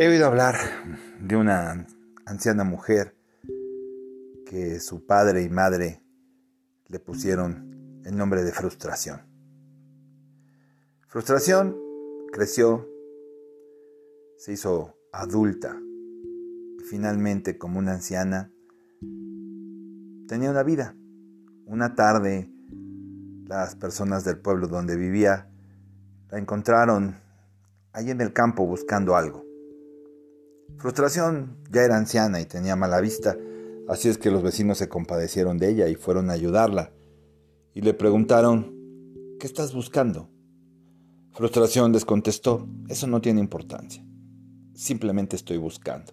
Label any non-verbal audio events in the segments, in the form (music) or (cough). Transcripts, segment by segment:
He oído hablar de una anciana mujer que su padre y madre le pusieron el nombre de frustración. Frustración creció, se hizo adulta y finalmente como una anciana tenía una vida. Una tarde las personas del pueblo donde vivía la encontraron allí en el campo buscando algo. Frustración ya era anciana y tenía mala vista, así es que los vecinos se compadecieron de ella y fueron a ayudarla. Y le preguntaron, ¿qué estás buscando? Frustración les contestó, eso no tiene importancia. Simplemente estoy buscando.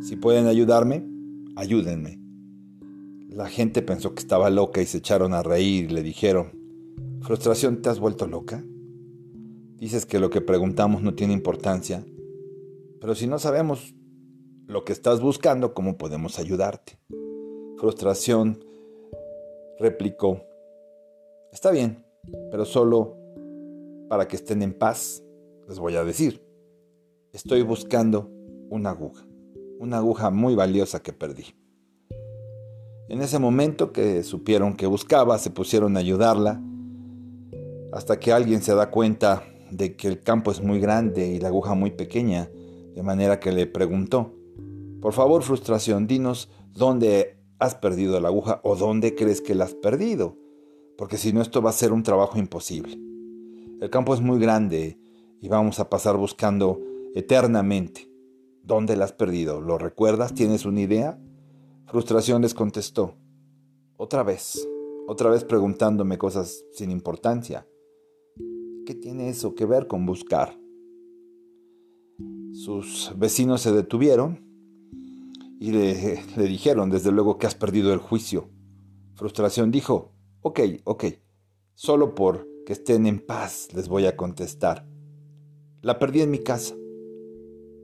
Si pueden ayudarme, ayúdenme. La gente pensó que estaba loca y se echaron a reír y le dijeron, Frustración, ¿te has vuelto loca? Dices que lo que preguntamos no tiene importancia, pero si no sabemos lo que estás buscando, ¿cómo podemos ayudarte? Frustración replicó, está bien, pero solo para que estén en paz, les voy a decir, estoy buscando una aguja, una aguja muy valiosa que perdí. En ese momento que supieron que buscaba, se pusieron a ayudarla, hasta que alguien se da cuenta de que el campo es muy grande y la aguja muy pequeña, de manera que le preguntó, por favor frustración, dinos dónde has perdido la aguja o dónde crees que la has perdido, porque si no esto va a ser un trabajo imposible. El campo es muy grande y vamos a pasar buscando eternamente. ¿Dónde la has perdido? ¿Lo recuerdas? ¿Tienes una idea? Frustración les contestó. Otra vez, otra vez preguntándome cosas sin importancia. ¿Qué tiene eso que ver con buscar? Sus vecinos se detuvieron y le, dijeron, desde luego, que has perdido el juicio. Frustración dijo, ok, ok, solo por que estén en paz les voy a contestar. La perdí en mi casa.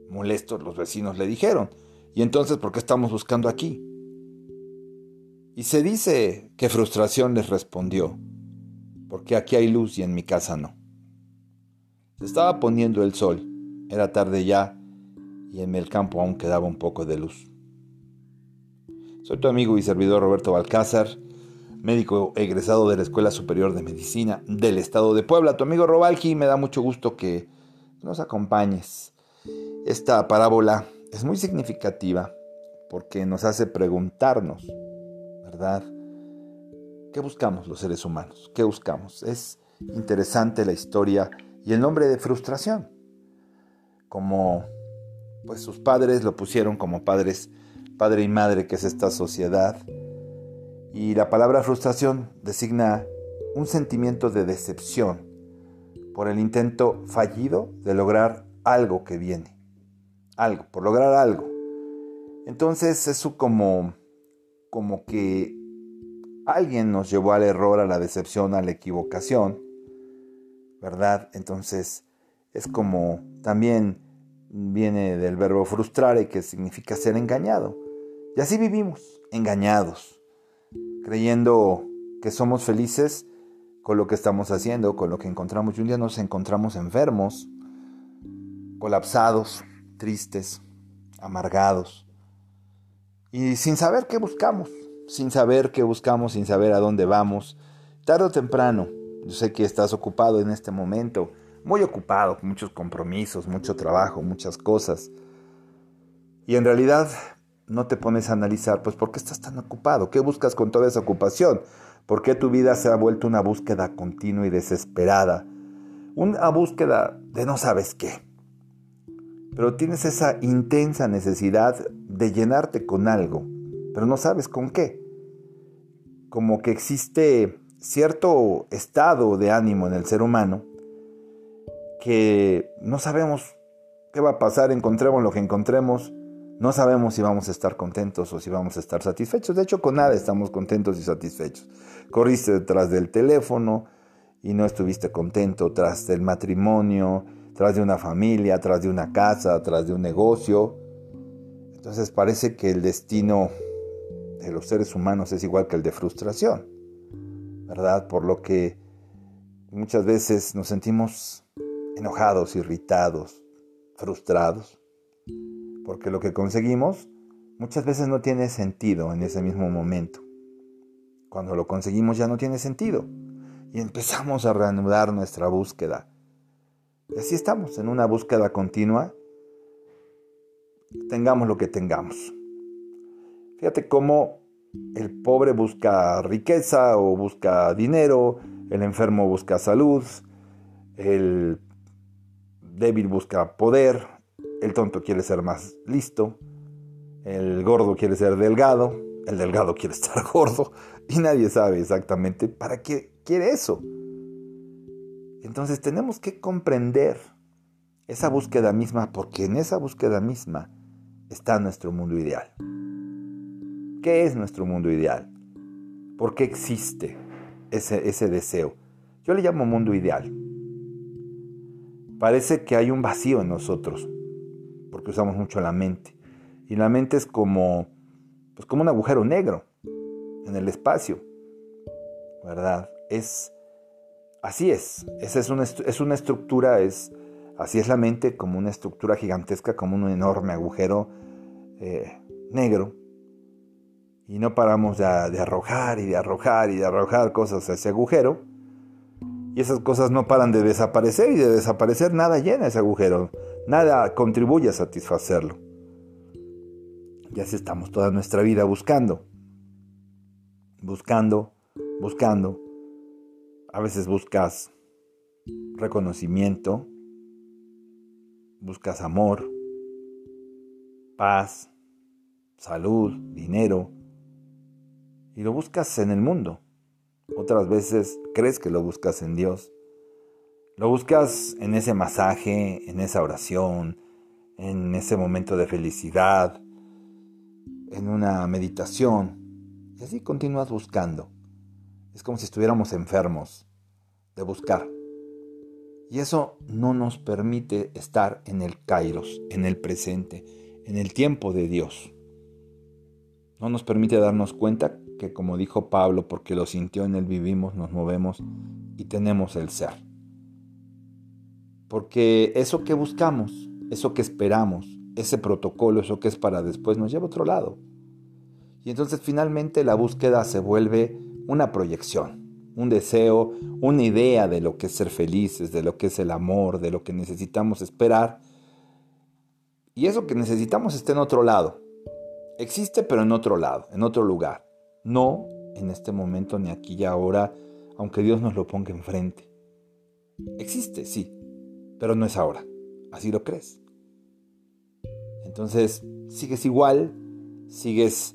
Molestos los vecinos le dijeron, ¿y entonces por qué estamos buscando aquí? Y se dice que frustración les respondió, porque aquí hay luz y en mi casa no. Se estaba poniendo el sol era tarde ya y en el campo aún quedaba un poco de luz. Soy tu amigo y servidor Roberto Balcázar, médico egresado de la Escuela Superior de Medicina del Estado de Puebla. Tu amigo Robalki, me da mucho gusto que nos acompañes. Esta parábola es muy significativa porque nos hace preguntarnos, ¿verdad? ¿Qué buscamos los seres humanos? ¿Qué buscamos? Es interesante la historia y el nombre de frustración como pues sus padres lo pusieron como padres, padre y madre, que es esta sociedad. Y la palabra frustración designa un sentimiento de decepción por el intento fallido de lograr algo que viene. Algo, por lograr algo. Entonces eso como, como que alguien nos llevó al error, a la decepción, a la equivocación, ¿verdad? Entonces es como también viene del verbo frustrare, que significa ser engañado. Y así vivimos, engañados, creyendo que somos felices con lo que estamos haciendo, con lo que encontramos. Y un día nos encontramos enfermos, colapsados, tristes, amargados. Y sin saber qué buscamos, sin saber qué buscamos, sin saber a dónde vamos. Tarde o temprano, yo sé que estás ocupado en este momento muy ocupado, con muchos compromisos, mucho trabajo, muchas cosas. Y en realidad no te pones a analizar, pues, ¿por qué estás tan ocupado? ¿Qué buscas con toda esa ocupación? ¿Por qué tu vida se ha vuelto una búsqueda continua y desesperada? Una búsqueda de no sabes qué. Pero tienes esa intensa necesidad de llenarte con algo, pero no sabes con qué. Como que existe cierto estado de ánimo en el ser humano que no sabemos qué va a pasar, encontremos lo que encontremos, no sabemos si vamos a estar contentos o si vamos a estar satisfechos. De hecho, con nada estamos contentos y satisfechos. Corriste detrás del teléfono y no estuviste contento tras del matrimonio, tras de una familia, tras de una casa, tras de un negocio. Entonces parece que el destino de los seres humanos es igual que el de frustración, ¿verdad? Por lo que muchas veces nos sentimos enojados, irritados, frustrados. porque lo que conseguimos muchas veces no tiene sentido en ese mismo momento. Cuando lo conseguimos ya no tiene sentido y empezamos a reanudar nuestra búsqueda. Y así estamos, en una búsqueda continua, tengamos lo que tengamos. Fíjate cómo el pobre busca riqueza o busca dinero, el enfermo busca salud, el débil busca poder, el tonto quiere ser más listo, el gordo quiere ser delgado, el delgado quiere (laughs) estar gordo y nadie sabe exactamente para qué quiere eso. Entonces tenemos que comprender esa búsqueda misma porque en esa búsqueda misma está nuestro mundo ideal. ¿Qué es nuestro mundo ideal? ¿Por qué existe ese, ese deseo? Yo le llamo mundo ideal. Parece que hay un vacío en nosotros, porque usamos mucho la mente. Y la mente es como, pues como un agujero negro en el espacio, ¿verdad? Es, así es, es una, es una estructura, es, así es la mente, como una estructura gigantesca, como un enorme agujero eh, negro. Y no paramos de, de arrojar y de arrojar y de arrojar cosas a ese agujero. Y esas cosas no paran de desaparecer y de desaparecer nada llena ese agujero. Nada contribuye a satisfacerlo. Y así estamos toda nuestra vida buscando. Buscando, buscando. A veces buscas reconocimiento, buscas amor, paz, salud, dinero, y lo buscas en el mundo. Otras veces crees que lo buscas en Dios. Lo buscas en ese masaje, en esa oración, en ese momento de felicidad, en una meditación. Y así continúas buscando. Es como si estuviéramos enfermos de buscar. Y eso no nos permite estar en el kairos, en el presente, en el tiempo de Dios. No nos permite darnos cuenta que, como dijo Pablo, porque lo sintió en él vivimos, nos movemos y tenemos el ser. Porque eso que buscamos, eso que esperamos, ese protocolo, eso que es para después, nos lleva a otro lado. Y entonces finalmente la búsqueda se vuelve una proyección, un deseo, una idea de lo que es ser felices, de lo que es el amor, de lo que necesitamos esperar. Y eso que necesitamos está en otro lado. Existe pero en otro lado, en otro lugar. No en este momento ni aquí y ahora, aunque Dios nos lo ponga enfrente. Existe, sí, pero no es ahora. Así lo crees. Entonces, sigues igual, sigues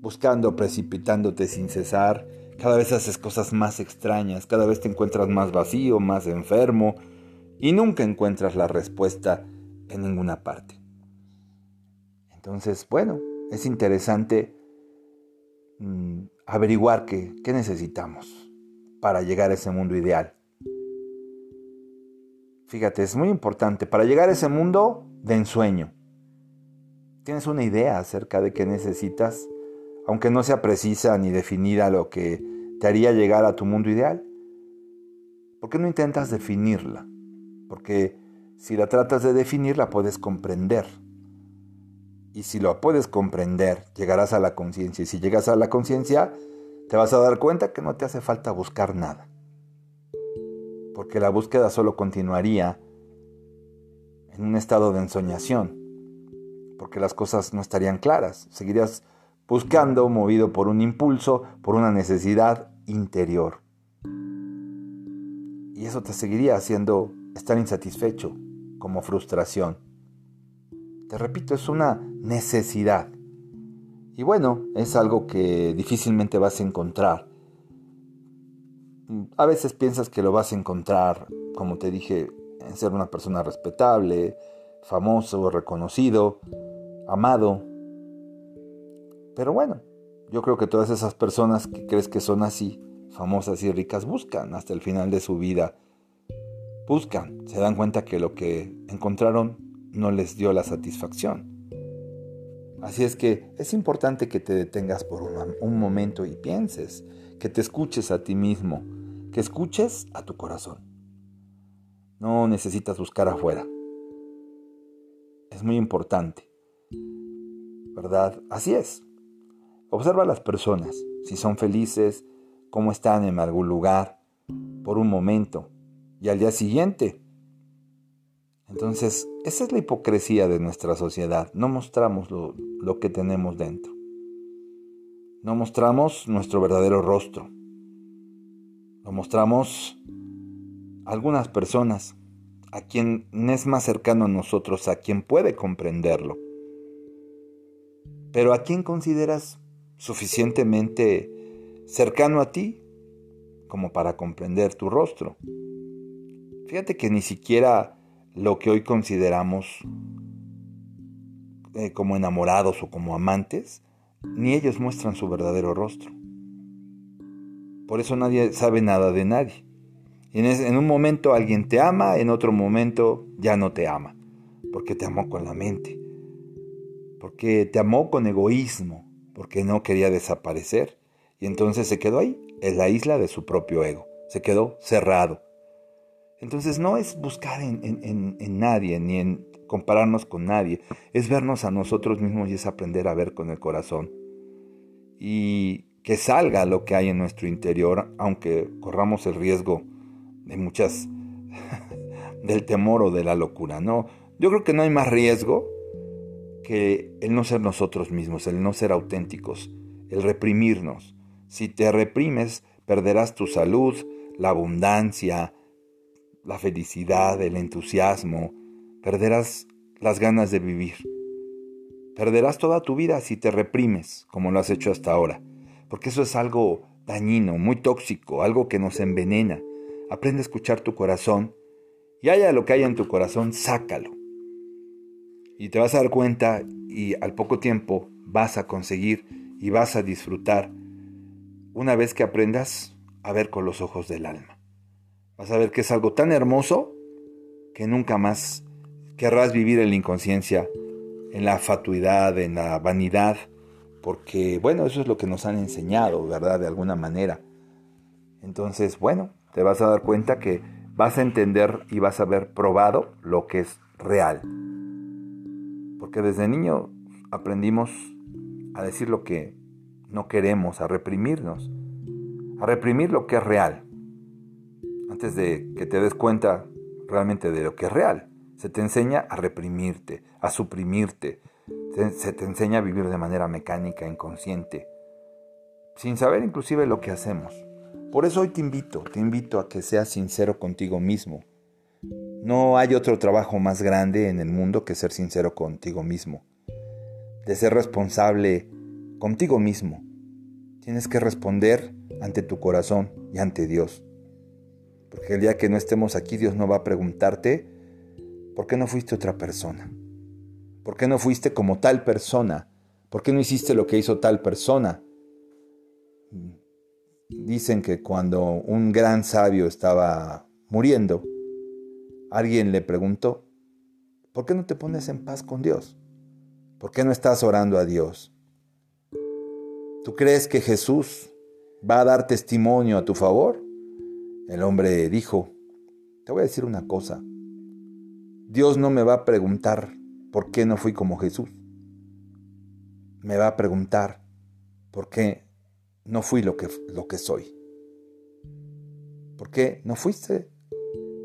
buscando, precipitándote sin cesar, cada vez haces cosas más extrañas, cada vez te encuentras más vacío, más enfermo, y nunca encuentras la respuesta en ninguna parte. Entonces, bueno, es interesante mm, averiguar qué, qué necesitamos para llegar a ese mundo ideal. Fíjate, es muy importante para llegar a ese mundo de ensueño. ¿Tienes una idea acerca de qué necesitas? Aunque no sea precisa ni definida lo que te haría llegar a tu mundo ideal. ¿Por qué no intentas definirla? Porque si la tratas de definir, la puedes comprender. Y si lo puedes comprender, llegarás a la conciencia. Y si llegas a la conciencia, te vas a dar cuenta que no te hace falta buscar nada porque la búsqueda solo continuaría en un estado de ensoñación, porque las cosas no estarían claras, seguirías buscando, movido por un impulso, por una necesidad interior. Y eso te seguiría haciendo estar insatisfecho, como frustración. Te repito, es una necesidad. Y bueno, es algo que difícilmente vas a encontrar a veces piensas que lo vas a encontrar, como te dije, en ser una persona respetable, famoso, reconocido, amado. Pero bueno, yo creo que todas esas personas que crees que son así, famosas y ricas, buscan hasta el final de su vida. Buscan, se dan cuenta que lo que encontraron no les dio la satisfacción. Así es que es importante que te detengas por un, momento y pienses, que te escuches a ti mismo, que escuches a tu corazón. No necesitas buscar afuera. Es muy importante. ¿verdad? Así es. Observa a las personas, si son felices, cómo están en algún lugar, por un momento, y al día siguiente. Entonces, esa es la hipocresía de nuestra sociedad. No mostramos lo, que tenemos dentro. No mostramos nuestro verdadero rostro. Lo mostramos a algunas personas, a quien es más cercano a nosotros, a quien puede comprenderlo. Pero ¿a quién consideras suficientemente cercano a ti como para comprender tu rostro? Fíjate que ni siquiera lo que hoy consideramos eh, como enamorados o como amantes, ni ellos muestran su verdadero rostro. Por eso nadie sabe nada de nadie. En, en un momento alguien te ama, en otro momento ya no te ama, porque te amó con la mente, porque te amó con egoísmo, porque no quería desaparecer. Y entonces se quedó ahí, en la isla de su propio ego. Se quedó cerrado. Entonces no es buscar en, en, nadie, ni en compararnos con nadie. Es vernos a nosotros mismos y es aprender a ver con el corazón. Y que salga lo que hay en nuestro interior, aunque corramos el riesgo de muchas, (laughs) del temor o de la locura. No, yo creo que no hay más riesgo que el no ser nosotros mismos, el no ser auténticos, el reprimirnos. Si te reprimes, perderás tu salud, la abundancia, la felicidad, el entusiasmo, perderás las ganas de vivir. Perderás toda tu vida si te reprimes, como lo has hecho hasta ahora, porque eso es algo dañino, muy tóxico, algo que nos envenena. Aprende a escuchar tu corazón y haya lo que haya en tu corazón, sácalo. Y te vas a dar cuenta y al poco tiempo vas a conseguir y vas a disfrutar una vez que aprendas a ver con los ojos del alma. Vas a ver que es algo tan hermoso que nunca más querrás vivir en la inconsciencia, en la fatuidad, en la vanidad, porque bueno, eso es lo que nos han enseñado, ¿verdad? De alguna manera. Entonces, bueno, te vas a dar cuenta que vas a entender y vas a ver probado lo que es real. Porque desde niño aprendimos a decir lo que no queremos, a reprimirnos, a reprimir lo que es real. Antes de que te des cuenta realmente de lo que es real, se te enseña a reprimirte, a suprimirte, se te enseña a vivir de manera mecánica, inconsciente, sin saber inclusive lo que hacemos. Por eso hoy te invito, te invito a que seas sincero contigo mismo, no hay otro trabajo más grande en el mundo que ser sincero contigo mismo, de ser responsable contigo mismo. Tienes que responder ante tu corazón y ante Dios. Porque el día que no estemos aquí, Dios no va a preguntarte, ¿por qué no fuiste otra persona? ¿Por qué no fuiste como tal persona? ¿Por qué no hiciste lo que hizo tal persona? Dicen que cuando un gran sabio estaba muriendo, Alguien le preguntó, ¿por qué no te pones en paz con Dios? ¿Por qué no estás orando a Dios? ¿Tú crees que Jesús va a dar testimonio a tu favor? El hombre dijo, te voy a decir una cosa, Dios no me va a preguntar por qué no fui como Jesús. Me va a preguntar por qué no fui lo que, lo que soy. ¿Por qué no fuiste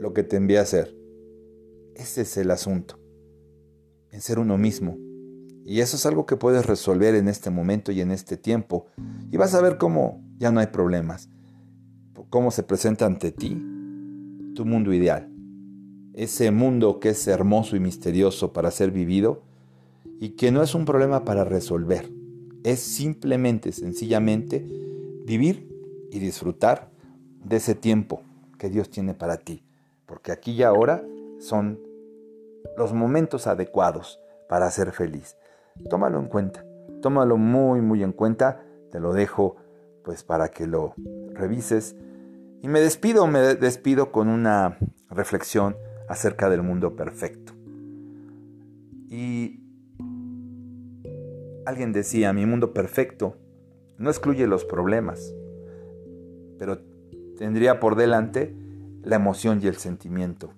lo que te envié a hacer. Ese es el asunto, en ser uno mismo. Y eso es algo que puedes resolver en este momento y en este tiempo. Y vas a ver cómo ya no hay problemas, cómo se presenta ante ti tu mundo ideal. Ese mundo que es hermoso y misterioso para ser vivido y que no es un problema para resolver. Es simplemente, sencillamente, vivir y disfrutar de ese tiempo que Dios tiene para ti porque aquí y ahora son los momentos adecuados para ser feliz. Tómalo en cuenta, tómalo muy muy en cuenta, te lo dejo pues para que lo revises. Y me despido, me despido con una reflexión acerca del mundo perfecto. Y alguien decía, mi mundo perfecto no excluye los problemas, pero tendría por delante la emoción y el sentimiento,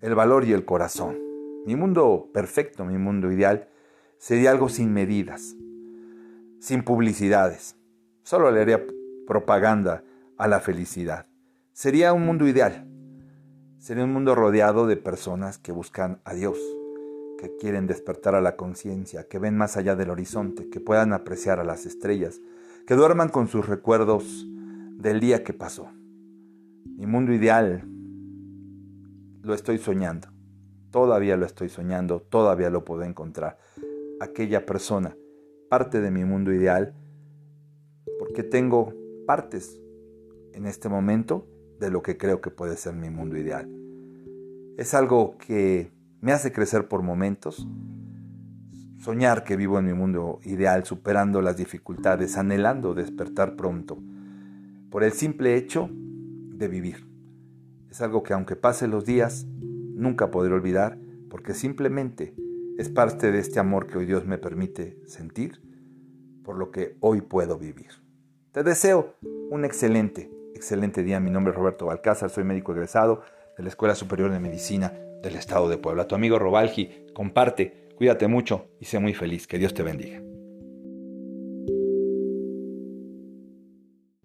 el valor y el corazón. Mi mundo perfecto, mi mundo ideal, sería algo sin medidas, sin publicidades. Solo le propaganda a la felicidad. Sería un mundo ideal. Sería un mundo rodeado de personas que buscan a Dios, que quieren despertar a la conciencia, que ven más allá del horizonte, que puedan apreciar a las estrellas, que duerman con sus recuerdos del día que pasó. Mi mundo ideal lo estoy soñando. Todavía lo estoy soñando, todavía lo puedo encontrar. Aquella persona, parte de mi mundo ideal, porque tengo partes en este momento de lo que creo que puede ser mi mundo ideal. Es algo que me hace crecer por momentos, soñar que vivo en mi mundo ideal, superando las dificultades, anhelando despertar pronto, por el simple hecho de vivir. Es algo que aunque pase los días, nunca podré olvidar, porque simplemente es parte de este amor que hoy Dios me permite sentir, por lo que hoy puedo vivir. Te deseo un excelente, excelente día. Mi nombre es Roberto Balcázar, soy médico egresado de la Escuela Superior de Medicina del Estado de Puebla. Tu amigo Robalgi, comparte, cuídate mucho y sé muy feliz. Que Dios te bendiga.